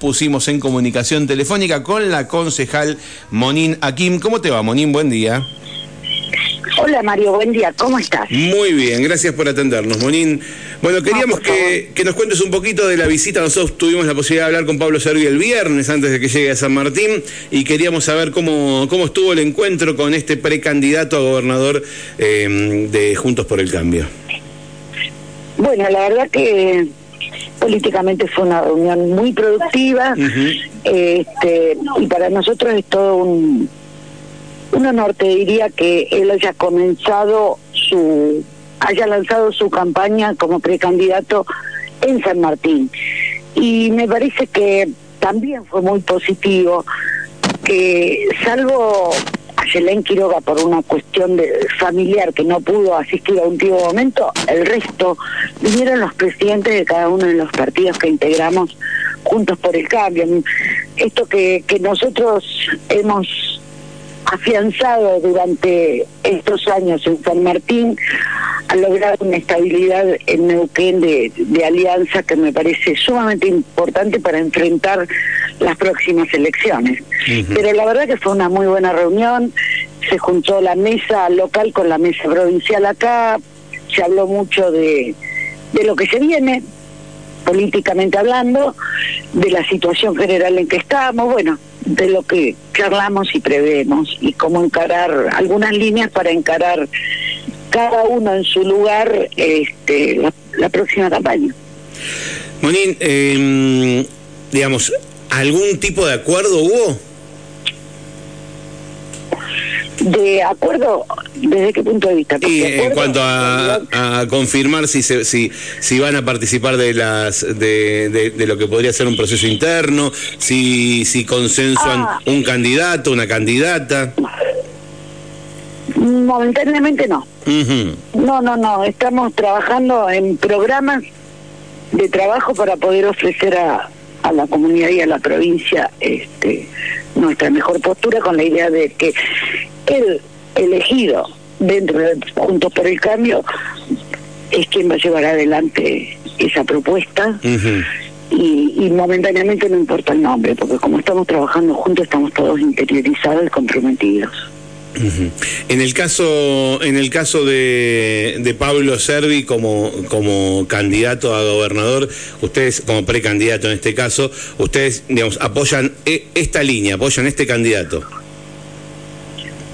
pusimos en comunicación telefónica con la concejal Monín Akim. ¿Cómo te va, Monín? Buen día. Hola Mario, buen día, ¿cómo estás? Muy bien, gracias por atendernos, Monín. Bueno, queríamos que, nos cuentes un poquito de la visita. Nosotros tuvimos la posibilidad de hablar con Pablo Servi el viernes antes de que llegue a San Martín y queríamos saber cómo, cómo estuvo el encuentro con este precandidato a gobernador eh, de Juntos por el Cambio. Bueno, la verdad que políticamente fue una reunión muy productiva este, y para nosotros es todo un un honor te diría que él haya comenzado su, haya lanzado su campaña como precandidato en San Martín. Y me parece que también fue muy positivo que salvo Yelén Quiroga por una cuestión de familiar que no pudo asistir a un tío momento, el resto vinieron los presidentes de cada uno de los partidos que integramos juntos por el cambio. Esto que, que nosotros hemos afianzado durante estos años en San Martín, ha logrado una estabilidad en Neuquén de, alianza que me parece sumamente importante para enfrentar las próximas elecciones. Pero la verdad que fue una muy buena reunión, se juntó la mesa local con la mesa provincial acá, se habló mucho de, de lo que se viene, políticamente hablando, de la situación general en que estamos, bueno, de lo que charlamos y prevemos y cómo encarar algunas líneas para encarar cada uno en su lugar este, la, próxima campaña. Monín, em, digamos, ¿algún tipo de acuerdo hubo? De acuerdo, ¿desde qué punto de vista? Y en cuanto a, confirmar si, se, si si van a participar de las de, de, lo que podría ser un proceso interno, si si consensuan ah. un candidato, una candidata. Momentáneamente no. No, no, no. Estamos trabajando en programas de trabajo para poder ofrecer a, a la comunidad y a la provincia este nuestra mejor postura con la idea de que el elegido dentro de Juntos por el Cambio es quien va a llevar adelante esa propuesta. Y, momentáneamente no importa el nombre, porque como estamos trabajando juntos, estamos todos interiorizados y comprometidos. En el caso, en el caso de, de, Pablo Servi como, como candidato a gobernador, ustedes, como precandidato en este caso, ustedes digamos, apoyan e, esta línea, apoyan este candidato.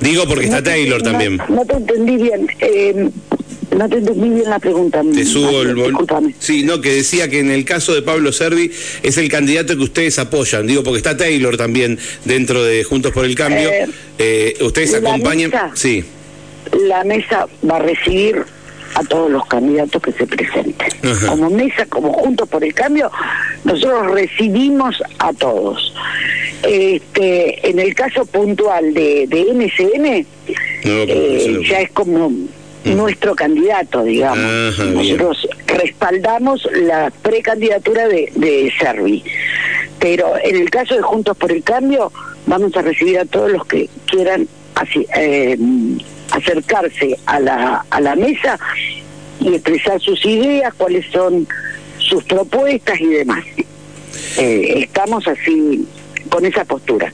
Digo porque está Taylor también. No te entendí bien. Eh, no te entendí bien la pregunta. Te subo el volumen. Sí, no, que decía que en el caso de Pablo Servi es el candidato que ustedes apoyan. Digo, porque está Taylor también dentro de Juntos por el Cambio. Eh, eh, ¿Ustedes acompañan? sí. La mesa va a recibir a todos los candidatos que se presenten. Como mesa, como Juntos por el Cambio, nosotros recibimos a todos. Este, en el caso puntual de, de MCN, eh, ya es como nuestro candidato, digamos. Nosotros respaldamos la precandidatura de, de Servi. Pero en el caso de Juntos por el Cambio, vamos a recibir a todos los que quieran así, eh, acercarse a la, a la mesa y expresar sus ideas, cuáles son sus propuestas y demás. Eh, estamos así con esa postura.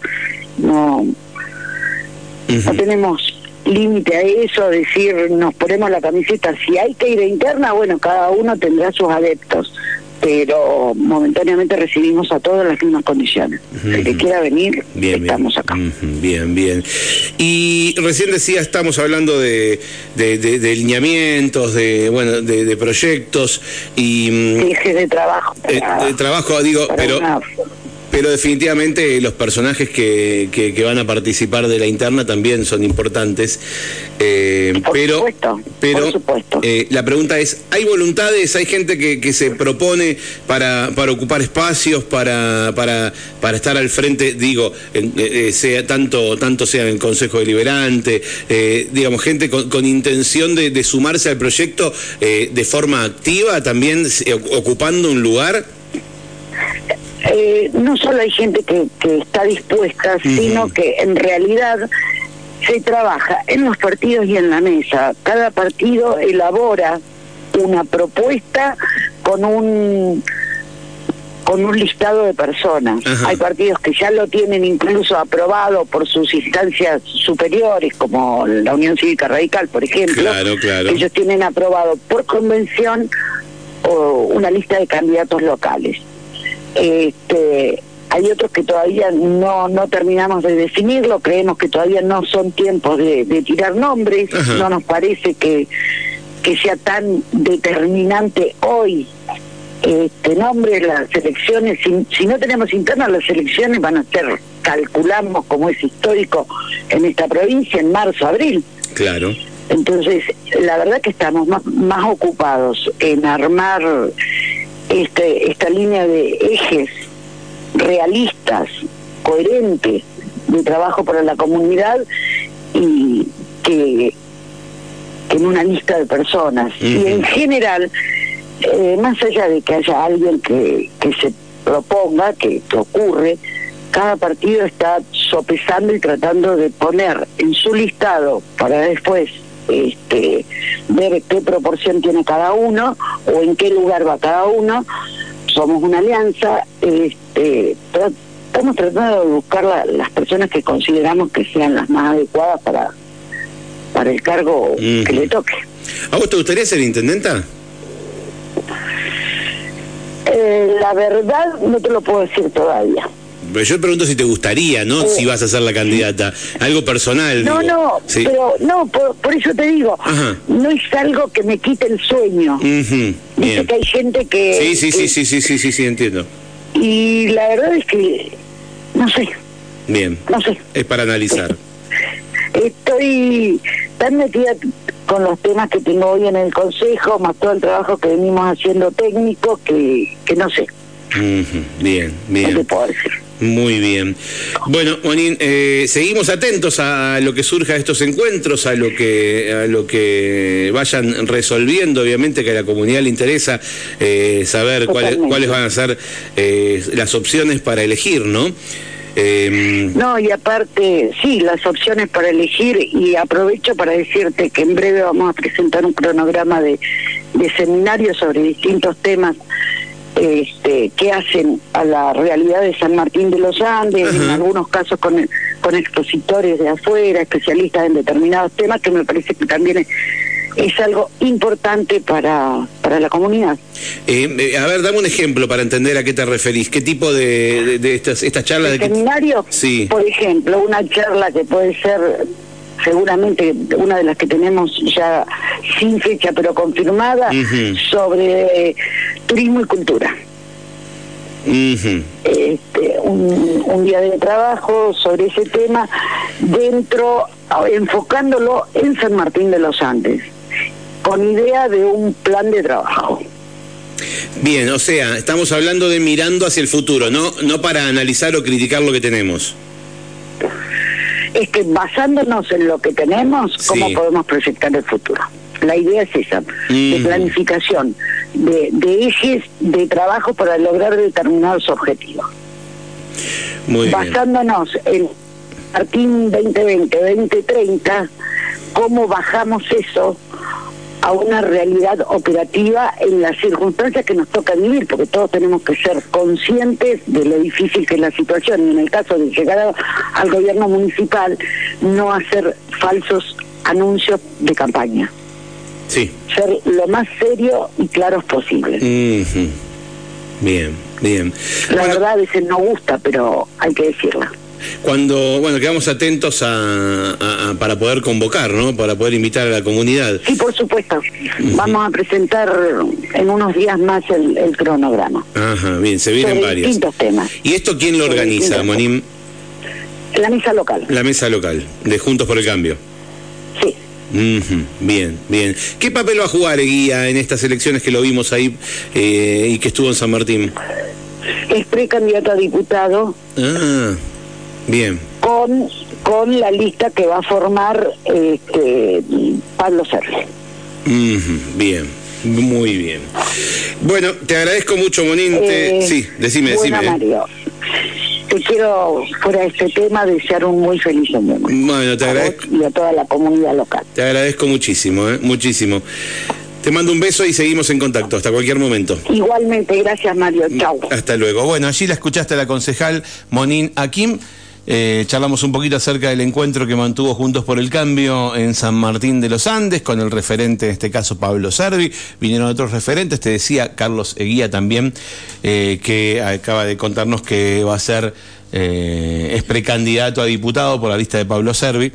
No, no tenemos límite a eso, decir nos ponemos la camiseta. Si hay que ir a interna, bueno, cada uno tendrá sus adeptos pero momentáneamente recibimos a todas las mismas condiciones. El que quiera venir, estamos acá. Bien, bien. Y recién decía, estamos hablando de, de, lineamientos, de, bueno, de, proyectos y... Ejes de trabajo. Eh, de, trabajo, digo, pero pero definitivamente los personajes que, que, van a participar de la interna también son importantes. Eh, por pero supuesto, pero eh, la pregunta es, ¿hay voluntades? ¿Hay gente que, que se propone para, para ocupar espacios, para, para, para estar al frente, digo, eh, sea tanto, tanto sea en el Consejo Deliberante, digamos, gente con, intención de, de, sumarse al proyecto de forma activa, también ocupando un lugar? Eh, no solo hay gente que, está dispuesta, sino que en realidad se trabaja en los partidos y en la mesa. Cada partido elabora una propuesta con un con un listado de personas. Hay partidos que ya lo tienen incluso aprobado por sus instancias superiores, como la Unión Cívica Radical, por ejemplo. Claro, claro. Ellos tienen aprobado por convención o una lista de candidatos locales. Este, hay otros que todavía no, no terminamos de definirlo, creemos que todavía no son tiempos de, tirar nombres, no nos parece que, que sea tan determinante hoy este nombre, las elecciones, si, no tenemos internas, las elecciones van a ser, calculamos como es histórico en esta provincia, en marzo, abril. Claro. Entonces, la verdad que estamos más, más ocupados en armar este, esta línea de ejes realistas, coherentes de trabajo para la comunidad y que, en una lista de personas. Y en general, eh, más allá de que haya alguien que, que se proponga, que, que ocurre, cada partido está sopesando y tratando de poner en su listado para después este, ver qué proporción tiene cada uno o en qué lugar va cada uno. Somos una alianza, este, estamos tratando de buscar las personas que consideramos que sean las más adecuadas para, para el cargo que le toque. ¿A vos te gustaría ser intendenta? Eh, la verdad no te lo puedo decir todavía. Pero yo pregunto si te gustaría, ¿no? si vas a ser la candidata. Algo personal. No, no, pero no, por, eso te digo, no es algo que me quite el sueño. que hay gente que... Sí, sí, sí, sí, sí, sí, sí, sí, entiendo. Y la verdad es que, no sé. Bien. No sé. Es para analizar. Estoy tan metida con los temas que tengo hoy en el Consejo, más todo el trabajo que venimos haciendo técnico, que, que no sé. Bien, bien. No te puedo decir. Muy bien. Bueno, Monín, eh, seguimos atentos a lo que surja de estos encuentros, a lo que a lo que vayan resolviendo. Obviamente que a la comunidad le interesa eh, saber cuáles, cuáles van a ser eh, las opciones para elegir, ¿no? Em, no, y aparte, sí, las opciones para elegir, y aprovecho para decirte que en breve vamos a presentar un cronograma de, de seminarios sobre distintos temas este, que hacen a la realidad de San Martín de los Andes, en algunos casos con, con expositores de afuera, especialistas en determinados temas, que me parece que también es, algo importante para, para la comunidad. Eh, eh, a ver, dame un ejemplo para entender a qué te referís. ¿Qué tipo de, de, estas, estas charlas? de seminario? Sí. Por ejemplo, una charla que puede ser seguramente una de las que tenemos ya sin fecha pero confirmada, sobre turismo y cultura. este, un, día de trabajo sobre ese tema dentro, enfocándolo en San Martín de los Andes, con idea de un plan de trabajo. Bien, o sea, estamos hablando de mirando hacia el futuro, no, no para analizar o criticar lo que tenemos es que basándonos en lo que tenemos, ¿cómo podemos proyectar el futuro? La idea es esa, de mm. planificación, de, de, ejes de trabajo para lograr determinados objetivos. Basándonos en Martín 2020, 2030, ¿cómo bajamos eso a una realidad operativa en las circunstancias que nos toca vivir, porque todos tenemos que ser conscientes de lo difícil que es la situación y en el caso de llegar al gobierno municipal, no hacer falsos anuncios de campaña. Sí. Ser lo más serio y claros posible. Bien, bien. La verdad a veces no gusta, pero hay que decirla. Cuando, bueno, quedamos atentos a, para poder convocar, ¿no? Para poder invitar a la comunidad. Sí, por supuesto. Vamos a presentar en unos días más el, cronograma. Ajá, bien, se vienen varios. Distintos temas. ¿Y esto quién lo organiza, Monim? La mesa local. La mesa local, de Juntos por el Cambio. Bien, bien. ¿Qué papel va a jugar Guía en estas elecciones que lo vimos ahí eh, y que estuvo en San Martín? Es precandidato a diputado. Ah, Bien. Con, con la lista que va a formar este, Pablo Sergio. bien, muy bien. Bueno, te agradezco mucho, Monín. Eh, sí, decime, decime. ¿eh? Mario, te quiero, fuera de este tema, desear un muy feliz año. Bueno, te agradezco. Y a toda la comunidad local. Te agradezco muchísimo, ¿eh? muchísimo. Te mando un beso y seguimos en contacto hasta cualquier momento. Igualmente, gracias Mario. Chau. Hasta luego. Bueno, allí la escuchaste a la concejal Monín Akim. Eh, charlamos un poquito acerca del encuentro que mantuvo Juntos por el Cambio en San Martín de los Andes con el referente, en este caso Pablo Servi. Vinieron otros referentes, te decía Carlos Eguía también, eh, que acaba de contarnos que va a ser, eh, es precandidato a diputado por la lista de Pablo Servi.